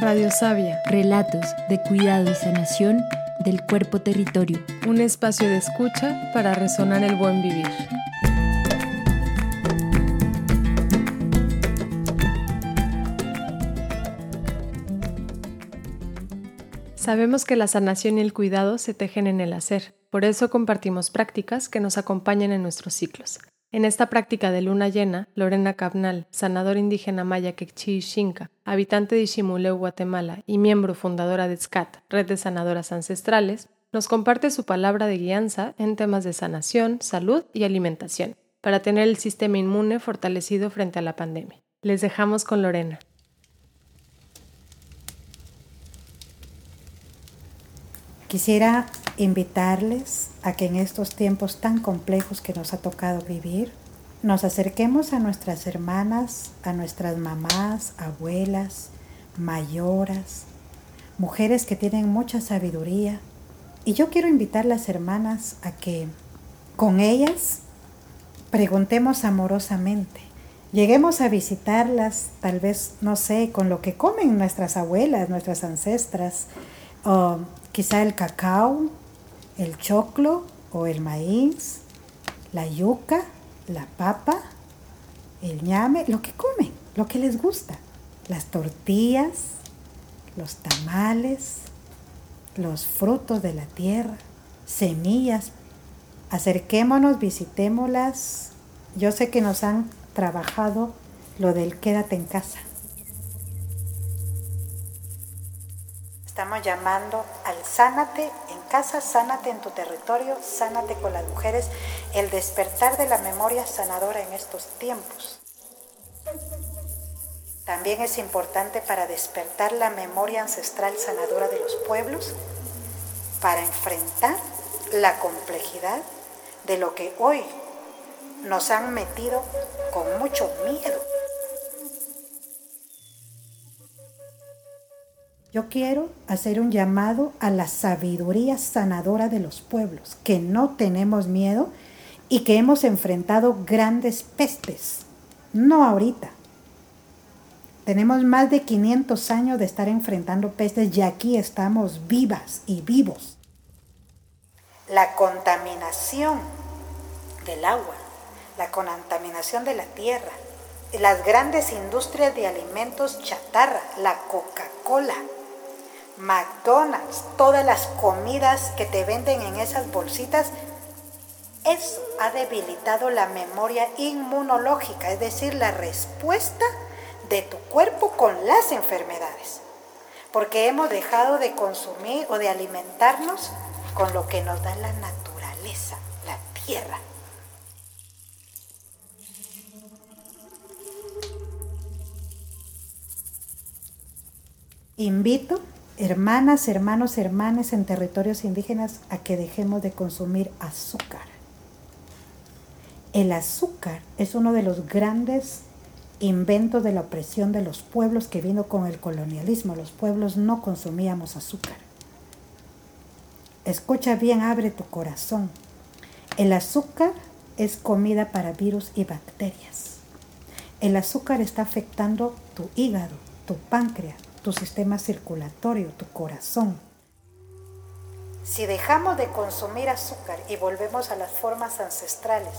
Radio Sabia. Relatos de cuidado y sanación del cuerpo territorio. Un espacio de escucha para resonar el buen vivir. Sabemos que la sanación y el cuidado se tejen en el hacer, por eso compartimos prácticas que nos acompañan en nuestros ciclos. En esta práctica de luna llena, Lorena Cabnal, sanador indígena maya Quechí Xinca, habitante de Ximuleu, Guatemala y miembro fundadora de SCAT, Red de Sanadoras Ancestrales, nos comparte su palabra de guianza en temas de sanación, salud y alimentación, para tener el sistema inmune fortalecido frente a la pandemia. Les dejamos con Lorena. Quisiera invitarles a que en estos tiempos tan complejos que nos ha tocado vivir, nos acerquemos a nuestras hermanas, a nuestras mamás, abuelas, mayoras, mujeres que tienen mucha sabiduría. Y yo quiero invitar a las hermanas a que con ellas preguntemos amorosamente. Lleguemos a visitarlas, tal vez, no sé, con lo que comen nuestras abuelas, nuestras ancestras, o quizá el cacao, el choclo o el maíz, la yuca, la papa, el ñame, lo que comen, lo que les gusta, las tortillas, los tamales, los frutos de la tierra, semillas. Acerquémonos, visitémoslas. Yo sé que nos han trabajado lo del quédate en casa. Estamos llamando al sánate casa, sánate en tu territorio, sánate con las mujeres, el despertar de la memoria sanadora en estos tiempos. También es importante para despertar la memoria ancestral sanadora de los pueblos, para enfrentar la complejidad de lo que hoy nos han metido con mucho miedo. Yo quiero hacer un llamado a la sabiduría sanadora de los pueblos, que no tenemos miedo y que hemos enfrentado grandes pestes, no ahorita. Tenemos más de 500 años de estar enfrentando pestes y aquí estamos vivas y vivos. La contaminación del agua, la contaminación de la tierra, las grandes industrias de alimentos chatarra, la Coca-Cola, McDonald's, todas las comidas que te venden en esas bolsitas, eso ha debilitado la memoria inmunológica, es decir, la respuesta de tu cuerpo con las enfermedades. Porque hemos dejado de consumir o de alimentarnos con lo que nos da la naturaleza, la tierra. Invito hermanas, hermanos, hermanas en territorios indígenas a que dejemos de consumir azúcar. El azúcar es uno de los grandes inventos de la opresión de los pueblos que vino con el colonialismo. Los pueblos no consumíamos azúcar. Escucha bien, abre tu corazón. El azúcar es comida para virus y bacterias. El azúcar está afectando tu hígado, tu páncreas, tu sistema circulatorio, tu corazón. Si dejamos de consumir azúcar y volvemos a las formas ancestrales,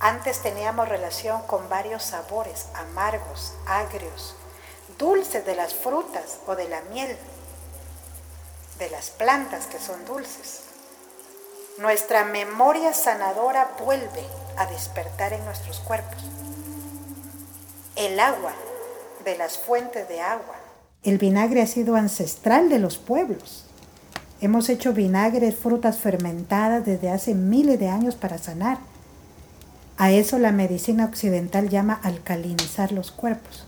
antes teníamos relación con varios sabores, amargos, agrios, dulces de las frutas o de la miel, de las plantas que son dulces. Nuestra memoria sanadora vuelve a despertar en nuestros cuerpos. El agua de las fuentes de agua el vinagre ha sido ancestral de los pueblos. Hemos hecho vinagre, frutas fermentadas desde hace miles de años para sanar. A eso la medicina occidental llama alcalinizar los cuerpos.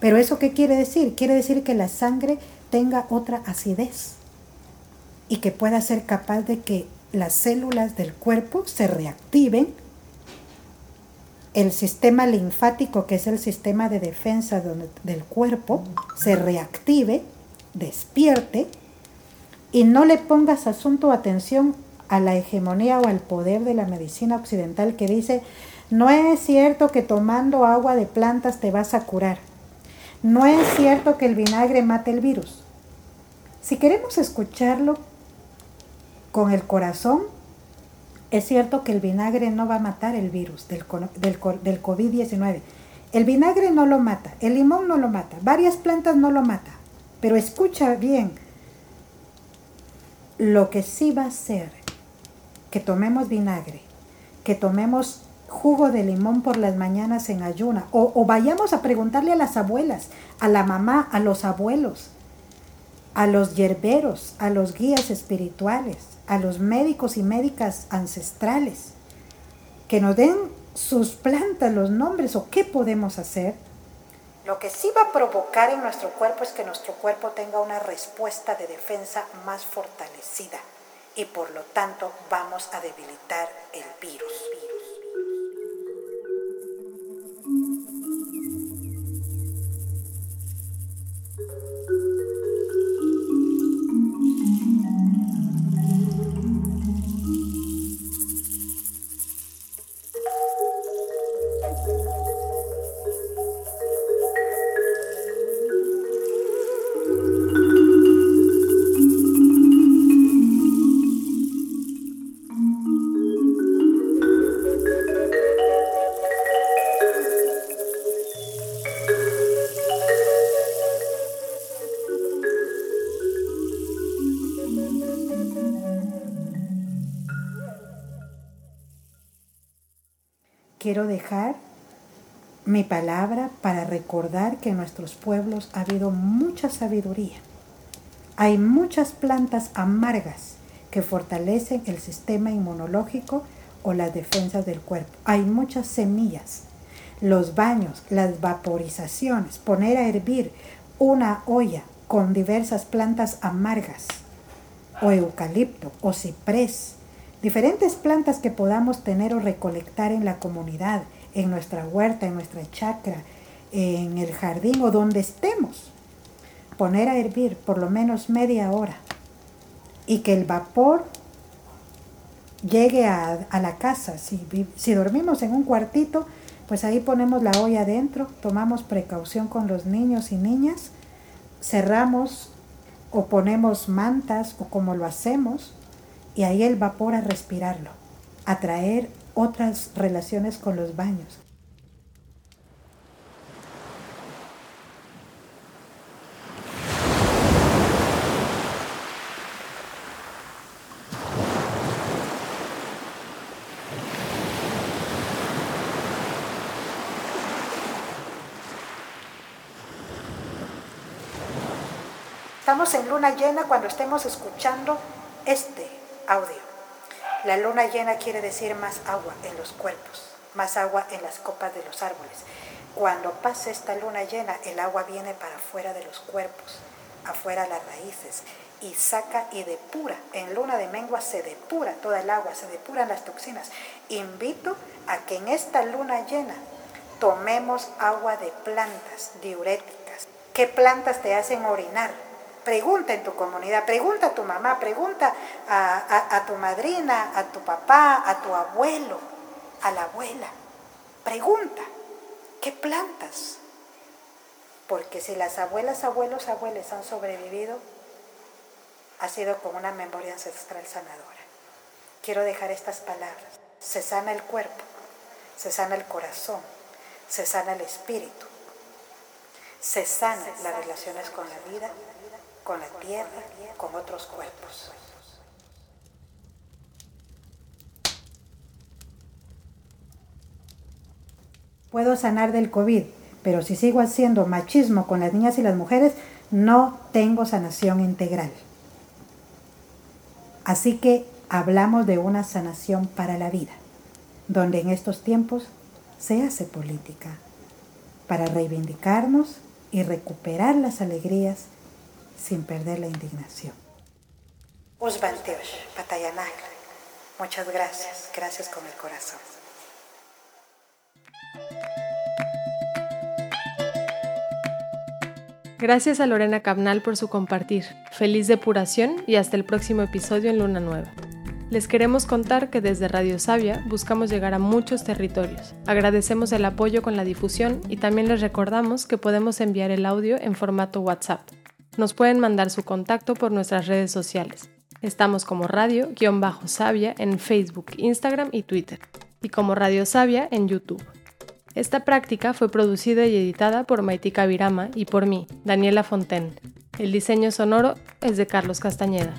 Pero eso qué quiere decir? Quiere decir que la sangre tenga otra acidez y que pueda ser capaz de que las células del cuerpo se reactiven el sistema linfático, que es el sistema de defensa del cuerpo, se reactive, despierte y no le pongas asunto o atención a la hegemonía o al poder de la medicina occidental que dice, no es cierto que tomando agua de plantas te vas a curar. No es cierto que el vinagre mate el virus. Si queremos escucharlo con el corazón, es cierto que el vinagre no va a matar el virus del, del, del COVID-19. El vinagre no lo mata, el limón no lo mata, varias plantas no lo mata. Pero escucha bien, lo que sí va a ser que tomemos vinagre, que tomemos jugo de limón por las mañanas en ayuna, o, o, vayamos a preguntarle a las abuelas, a la mamá, a los abuelos, a los yerberos, a los guías espirituales, a los médicos y médicas ancestrales, que nos den sus plantas, los nombres o qué podemos hacer. Lo que sí va a provocar en nuestro cuerpo es que nuestro cuerpo tenga una respuesta de defensa más fortalecida y por lo tanto vamos a debilitar el virus. Quiero dejar mi palabra para recordar que en nuestros pueblos ha habido mucha sabiduría. Hay muchas plantas amargas que fortalecen el sistema inmunológico o las defensas del cuerpo. Hay muchas semillas. Los baños, las vaporizaciones, poner a hervir una olla con diversas plantas amargas o eucalipto o ciprés diferentes plantas que podamos tener o recolectar en la comunidad, en nuestra huerta, en nuestra chacra, en el jardín o donde estemos. Poner a hervir por lo menos media hora y que el vapor llegue a, la casa. Si, si dormimos en un cuartito, pues ahí ponemos la olla adentro, tomamos precaución con los niños y niñas, cerramos o ponemos mantas o como lo hacemos y ahí el vapor a respirarlo, a traer otras relaciones con los baños. Estamos en luna llena cuando estemos escuchando este Audio. La luna llena quiere decir más agua en los cuerpos, más agua en las copas de los árboles. Cuando pase esta luna llena, el agua viene para afuera de los cuerpos, afuera las raíces, y saca y depura. En luna de mengua se depura toda el agua, se depuran las toxinas. Invito a que en esta luna llena tomemos agua de plantas diuréticas. ¿Qué plantas te hacen orinar? Pregunta en tu comunidad, pregunta a tu mamá, pregunta a, tu madrina, a tu papá, a tu abuelo, a la abuela. Pregunta, ¿qué plantas? Porque si las abuelas, abuelos, abuelas han sobrevivido, ha sido con una memoria ancestral sanadora. Quiero dejar estas palabras. Se sana el cuerpo, se sana el corazón, se sana el espíritu, se sanan las relaciones con la vida con la tierra, con otros cuerpos. Puedo sanar del COVID, pero si sigo haciendo machismo con las niñas y las mujeres, no tengo sanación integral. Así que hablamos de una sanación para la vida, donde en estos tiempos se hace política, para reivindicarnos y recuperar las alegrías sin perder la indignación. Muchas gracias, gracias con el corazón. Gracias a Lorena Cabnal por su compartir. Feliz depuración y hasta el próximo episodio en Luna Nueva. Les queremos contar que desde Radio Sabia buscamos llegar a muchos territorios. Agradecemos el apoyo con la difusión y también les recordamos que podemos enviar el audio en formato WhatsApp. Nos pueden mandar su contacto por nuestras redes sociales. Estamos como Radio-Sabia en Facebook, Instagram y Twitter, y como Radio Sabia en YouTube. Esta práctica fue producida y editada por Maitika Virama y por mí, Daniela Fontaine. El diseño sonoro es de Carlos Castañeda.